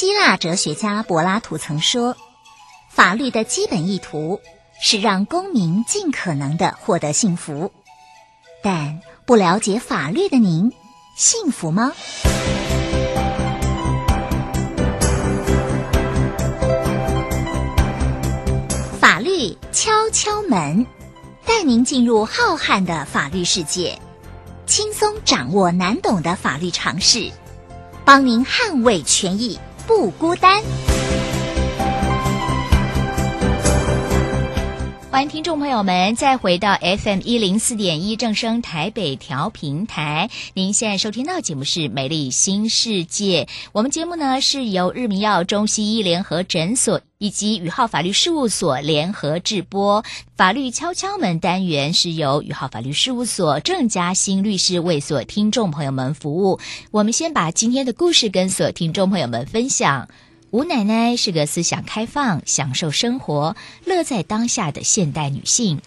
希腊哲学家柏拉图曾说：“法律的基本意图是让公民尽可能的获得幸福。”但不了解法律的您，幸福吗？法律敲敲门，带您进入浩瀚的法律世界，轻松掌握难懂的法律常识，帮您捍卫权益，不孤单。欢迎听众朋友们再回到 FM 一零四点一正声台北调频台。您现在收听到节目是《美丽新世界》，我们节目呢是由日明耀中西医联合诊所以及宇浩法律事务所联合制播。法律敲敲门单元是由宇浩法律事务所郑嘉兴律师为所听众朋友们服务。我们先把今天的故事跟所听众朋友们分享。吴奶奶是个思想开放、享受生活、乐在当下的现代女性。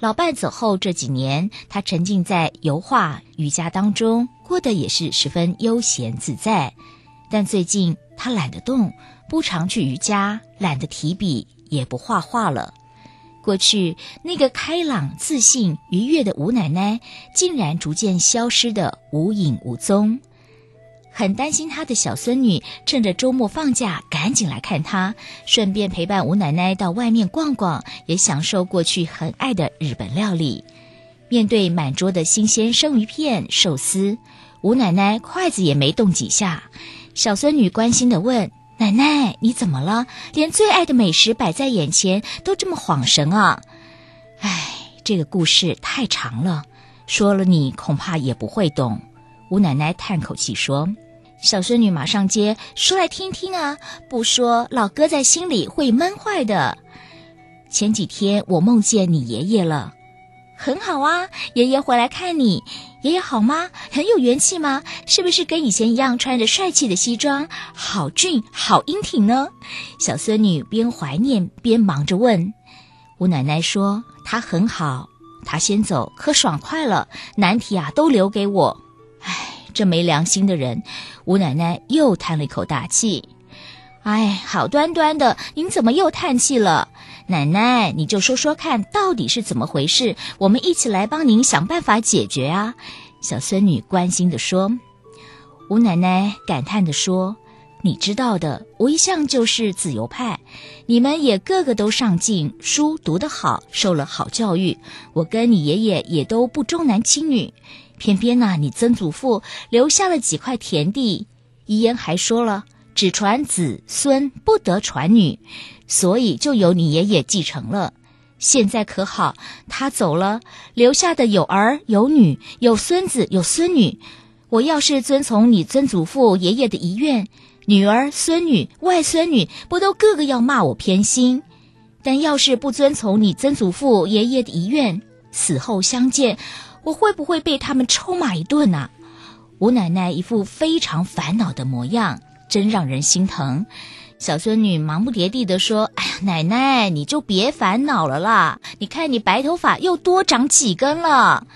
老伴走后这几年，她沉浸在油画、瑜伽当中，过得也是十分悠闲自在。但最近她懒得动，不常去瑜伽，懒得提笔，也不画画了。过去那个开朗、自信、愉悦的吴奶奶，竟然逐渐消失得无影无踪。很担心他的小孙女趁着周末放假赶紧来看他，顺便陪伴吴奶奶到外面逛逛，也享受过去很爱的日本料理。面对满桌的新鲜生鱼片、寿司，吴奶奶筷子也没动几下。小孙女关心的问：“奶奶，你怎么了？连最爱的美食摆在眼前都这么恍神啊？”唉，这个故事太长了，说了你恐怕也不会懂。吴奶奶叹口气说。小孙女马上接，说来听听啊！不说，老哥在心里会闷坏的。前几天我梦见你爷爷了，很好啊！爷爷回来看你，爷爷好吗？很有元气吗？是不是跟以前一样穿着帅气的西装，好俊，好英挺呢？小孙女边怀念边忙着问。吴奶奶说：“他很好，他先走可爽快了，难题啊都留给我。”唉。这没良心的人，吴奶奶又叹了一口大气。哎，好端端的，您怎么又叹气了？奶奶，你就说说看，到底是怎么回事？我们一起来帮您想办法解决啊！小孙女关心地说。吴奶奶感叹地说：“你知道的，我一向就是自由派，你们也个个都上进，书读得好，受了好教育。我跟你爷爷也都不重男轻女。”偏偏呐、啊，你曾祖父留下了几块田地，遗言还说了只传子孙，不得传女，所以就由你爷爷继承了。现在可好，他走了，留下的有儿有女，有孙子有孙女。我要是遵从你曾祖父爷爷的遗愿，女儿孙女外孙女不都个个要骂我偏心？但要是不遵从你曾祖父爷爷的遗愿，死后相见。我会不会被他们抽骂一顿呢？吴奶奶一副非常烦恼的模样，真让人心疼。小孙女忙不迭地地说：“哎呀，奶奶，你就别烦恼了啦！你看你白头发又多长几根了，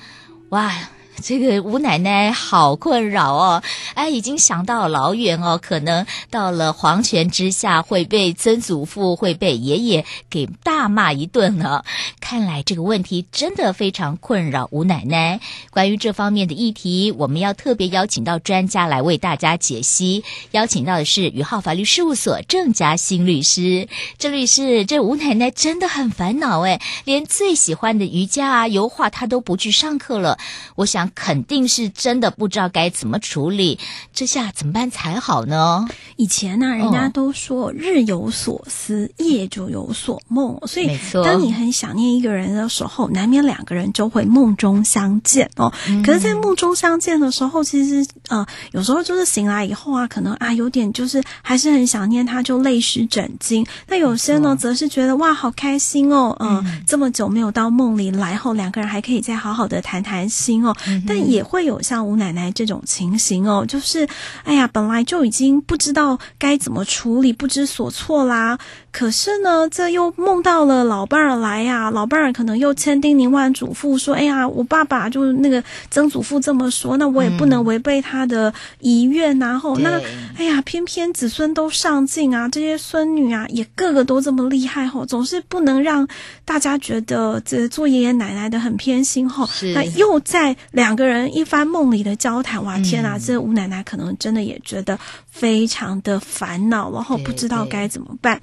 哇！”这个吴奶奶好困扰哦，哎，已经想到老远哦，可能到了黄泉之下会被曾祖父、会被爷爷给大骂一顿呢。看来这个问题真的非常困扰吴奶奶。关于这方面的议题，我们要特别邀请到专家来为大家解析。邀请到的是宇浩法律事务所郑嘉兴律师。郑律师，这吴奶奶真的很烦恼哎，连最喜欢的瑜伽啊、油画她都不去上课了。我想。肯定是真的不知道该怎么处理，这下怎么办才好呢？以前呢、啊，人家都说日有所思，哦、夜就有所梦，所以当你很想念一个人的时候，难免两个人就会梦中相见哦。嗯、可是，在梦中相见的时候，其实呃，有时候就是醒来以后啊，可能啊有点就是还是很想念他，就泪湿枕巾。那有些呢，则是觉得哇，好开心哦，呃、嗯，这么久没有到梦里来后，两个人还可以再好好的谈谈心哦。嗯但也会有像吴奶奶这种情形哦，就是，哎呀，本来就已经不知道该怎么处理，不知所措啦。可是呢，这又梦到了老伴儿来呀、啊，老伴儿可能又千叮咛万嘱咐说：“哎呀，我爸爸就那个曾祖父这么说，那我也不能违背他的遗愿、啊。嗯”然后那哎呀，偏偏子孙都上进啊，这些孙女啊也个个都这么厉害吼，总是不能让大家觉得这做爷爷奶奶的很偏心吼。那又在两个人一番梦里的交谈，哇，天哪，这吴奶奶可能真的也觉得非常的烦恼，然后不知道该怎么办。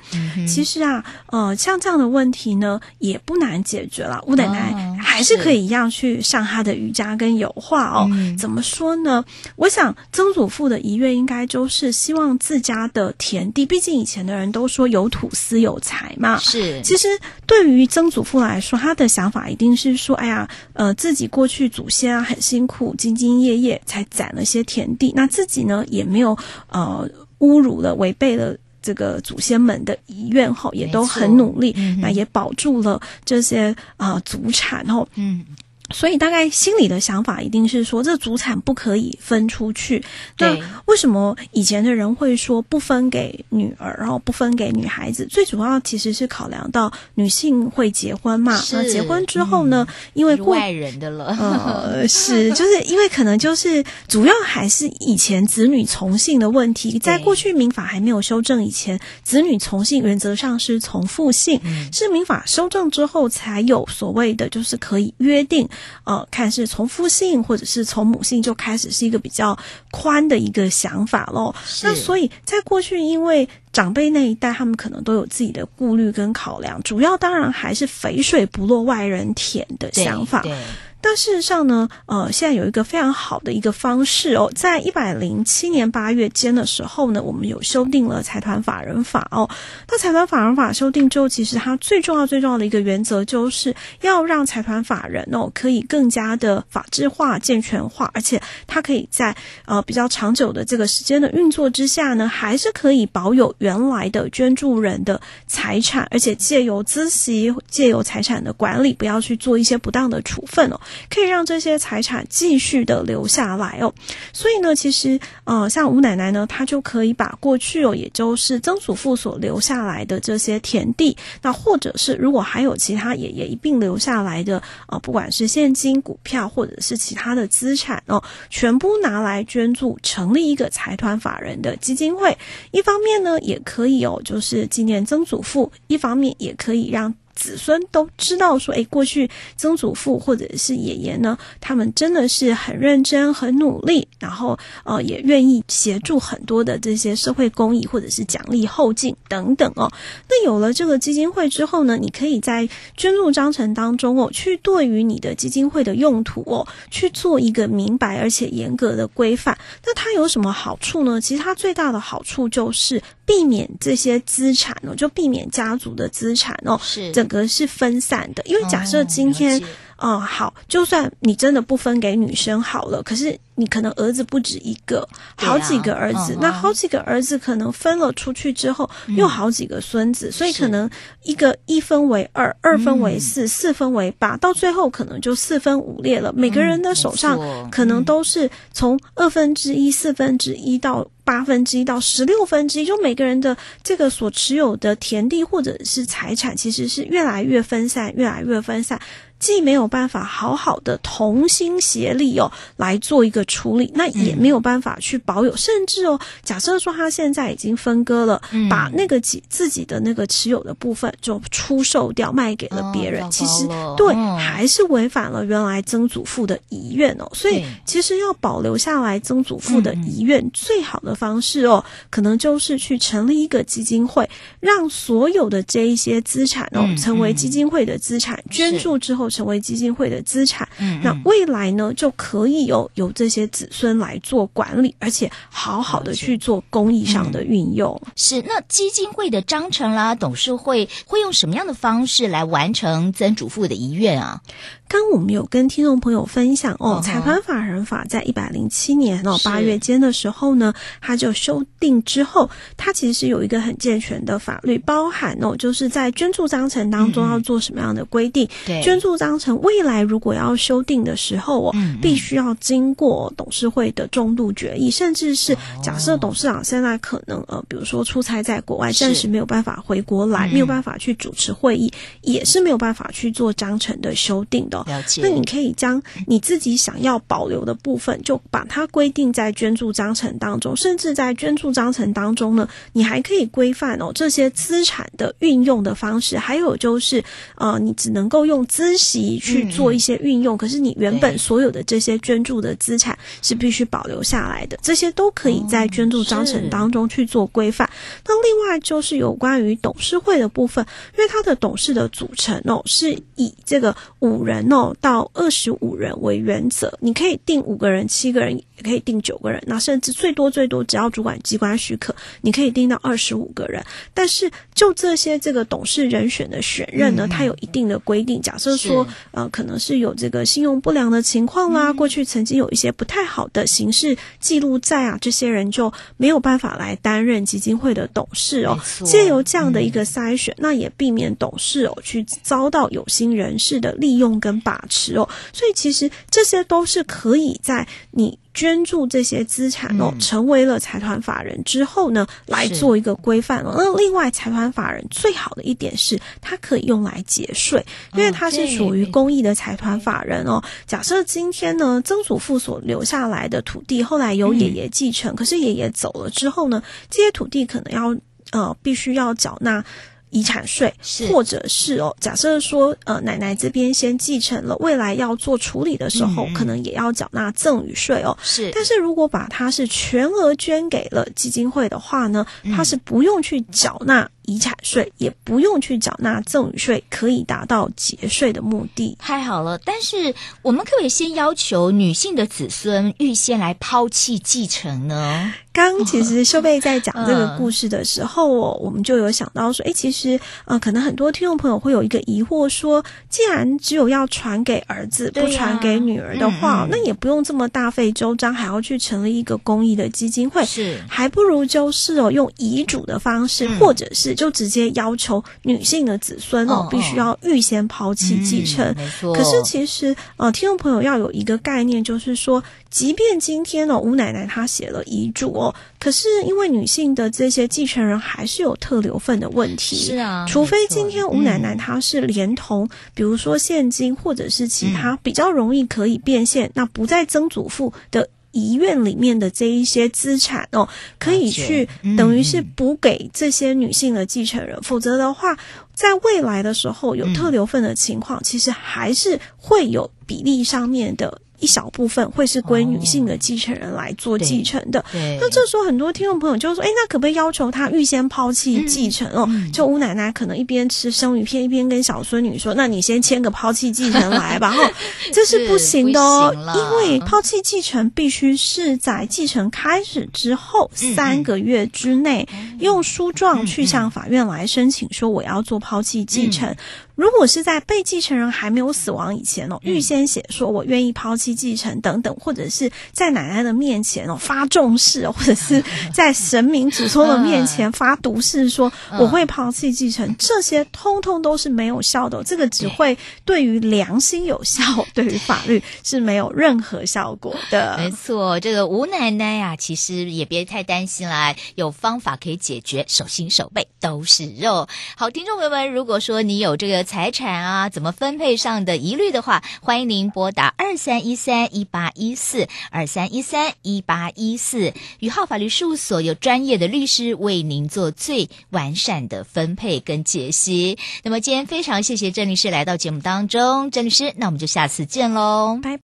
其实啊，呃，像这样的问题呢，也不难解决了。吴奶奶还是可以一样去上他的瑜伽跟油画哦。嗯、怎么说呢？我想曾祖父的遗愿应该就是希望自家的田地，毕竟以前的人都说有土司有财嘛。是，其实对于曾祖父来说，他的想法一定是说，哎呀，呃，自己过去祖先啊很辛苦，兢兢业业才攒了些田地，那自己呢也没有呃侮辱了，违背了。这个祖先们的遗愿哈，也都很努力，嗯、那也保住了这些啊、呃、祖产哈。嗯。所以大概心里的想法一定是说，这祖产不可以分出去。那为什么以前的人会说不分给女儿，然后不分给女孩子？最主要其实是考量到女性会结婚嘛。那结婚之后呢，嗯、因为过外人的了，呃，是 就是因为可能就是主要还是以前子女从姓的问题，在过去民法还没有修正以前，子女从姓原则上是从父姓，嗯、是民法修正之后才有所谓的就是可以约定。呃，看是从父姓或者是从母姓就开始是一个比较宽的一个想法喽。那所以在过去，因为长辈那一代，他们可能都有自己的顾虑跟考量，主要当然还是肥水不落外人田的想法。对。对但事实上呢，呃，现在有一个非常好的一个方式哦，在一百零七年八月间的时候呢，我们有修订了财团法人法哦。那财团法人法修订之后，其实它最重要最重要的一个原则，就是要让财团法人哦可以更加的法制化、健全化，而且它可以在呃比较长久的这个时间的运作之下呢，还是可以保有原来的捐助人的财产，而且借由孳息、借由财产的管理，不要去做一些不当的处分哦。可以让这些财产继续的留下来哦，所以呢，其实呃，像吴奶奶呢，她就可以把过去哦，也就是曾祖父所留下来的这些田地，那或者是如果还有其他爷爷一并留下来的呃，不管是现金、股票或者是其他的资产哦，全部拿来捐助，成立一个财团法人的基金会。一方面呢，也可以哦，就是纪念曾祖父；一方面也可以让。子孙都知道说，诶，过去曾祖父或者是爷爷呢，他们真的是很认真、很努力，然后呃，也愿意协助很多的这些社会公益或者是奖励后进等等哦。那有了这个基金会之后呢，你可以在捐助章程当中哦，去对于你的基金会的用途哦，去做一个明白而且严格的规范。那它有什么好处呢？其实它最大的好处就是。避免这些资产哦，就避免家族的资产哦，是整个是分散的。因为假设今天，哦，哦，好，就算你真的不分给女生好了，可是。你可能儿子不止一个，好几个儿子，那好几个儿子可能分了出去之后，嗯、又好几个孙子，所以可能一个一分为二，二分为四，嗯、四分为八，到最后可能就四分五裂了。每个人的手上可能都是从二分之一、四分之一到八分之一到十六分之一，就每个人的这个所持有的田地或者是财产，其实是越来越分散，越来越分散。既没有办法好好的同心协力哦来做一个处理，那也没有办法去保有，嗯、甚至哦，假设说他现在已经分割了，嗯、把那个己自己的那个持有的部分就出售掉，卖给了别人，哦、其实对，嗯、还是违反了原来曾祖父的遗愿哦。所以其实要保留下来曾祖父的遗愿，嗯、最好的方式哦，可能就是去成立一个基金会，让所有的这一些资产哦，嗯、成为基金会的资产，嗯、捐助之后。成为基金会的资产，嗯嗯，那未来呢就可以有由这些子孙来做管理，而且好好的去做公益上的运用。嗯、是，那基金会的章程啦，董事会会用什么样的方式来完成曾祖父的遗愿啊？刚我们有跟听众朋友分享哦，财团法人法在一百零七年哦八月间的时候呢，它就修订之后，它其实是有一个很健全的法律，包含哦，就是在捐助章程当中要做什么样的规定，对，捐助。章程未来如果要修订的时候哦，嗯嗯。必须要经过董事会的重度决议，甚至是假设董事长现在可能呃，比如说出差在国外，暂时没有办法回国来，没有办法去主持会议，也是没有办法去做章程的修订的。了解。那你可以将你自己想要保留的部分，就把它规定在捐助章程当中，甚至在捐助章程当中呢，你还可以规范哦这些资产的运用的方式，还有就是呃，你只能够用资息去做一些运用，嗯、可是你原本所有的这些捐助的资产是必须保留下来的，这些都可以在捐助章程当中去做规范。那另外就是有关于董事会的部分，因为它的董事的组成哦，是以这个五人哦到二十五人为原则，你可以定五个人、七个人，也可以定九个人，那甚至最多最多只要主管机关许可，你可以定到二十五个人。但是就这些这个董事人选的选任呢，它有一定的规定。假设说呃，可能是有这个信用不良的情况啦，过去曾经有一些不太好的刑事记录在啊，这些人就没有办法来担任基金会的董事哦。借由这样的一个筛选，那也避免董事哦去遭到有心人士的利用跟把持哦。所以其实这些都是可以在你。捐助这些资产哦，成为了财团法人之后呢，来做一个规范哦。那另外，财团法人最好的一点是，它可以用来节税，因为它是属于公益的财团法人哦。假设今天呢，曾祖父所留下来的土地后来由爷爷继承，可是爷爷走了之后呢，这些土地可能要呃，必须要缴纳。遗产税，或者是哦，假设说，呃，奶奶这边先继承了，未来要做处理的时候，嗯、可能也要缴纳赠与税哦。是，但是如果把它是全额捐给了基金会的话呢，它是不用去缴纳。遗产税也不用去缴纳赠与税，可以达到节税的目的。太好了，但是我们可不可以先要求女性的子孙预先来抛弃继承呢？刚其实秀贝在讲这个故事的时候，哦，我们就有想到说，诶，其实呃，可能很多听众朋友会有一个疑惑，说，既然只有要传给儿子，不传给女儿的话，那也不用这么大费周章，还要去成立一个公益的基金会，是，还不如就是哦，用遗嘱的方式，或者是。就直接要求女性的子孙哦，必须要预先抛弃继承。嗯，没错。可是其实呃，听众朋友要有一个概念，就是说，即便今天哦，吴奶奶她写了遗嘱哦，可是因为女性的这些继承人还是有特留份的问题。是啊，除非今天吴奶奶她是连同，比如说现金或者是其他比较容易可以变现，那不在曾祖父的。遗愿里面的这一些资产哦，可以去等于是补给这些女性的继承人，嗯、否则的话，在未来的时候有特留份的情况，嗯、其实还是会有比例上面的。一小部分会是归女性的继承人来做继承的。哦、那这时候很多听众朋友就说：“哎，那可不可以要求他预先抛弃继承哦？”嗯、就吴奶奶可能一边吃生鱼片，一边跟小孙女说：“那你先签个抛弃继承来吧。”哈，这是不行的哦，因为抛弃继承必须是在继承开始之后三个月之内，用书状去向法院来申请说我要做抛弃继承。嗯如果是在被继承人还没有死亡以前哦，预先写说我愿意抛弃继承等等，或者是在奶奶的面前哦发重誓，或者是 在神明祖宗的面前发毒誓说我会抛弃继承，这些通通都是没有效的。这个只会对于良心有效，对于法律是没有任何效果的。没错，这个吴奶奶呀，其实也别太担心啦，有方法可以解决，手心手背都是肉。好，听众朋友们，如果说你有这个。财产啊，怎么分配上的疑虑的话，欢迎您拨打二三一三一八一四二三一三一八一四，宇浩法律事务所有专业的律师为您做最完善的分配跟解析。那么今天非常谢谢郑律师来到节目当中，郑律师，那我们就下次见喽，拜。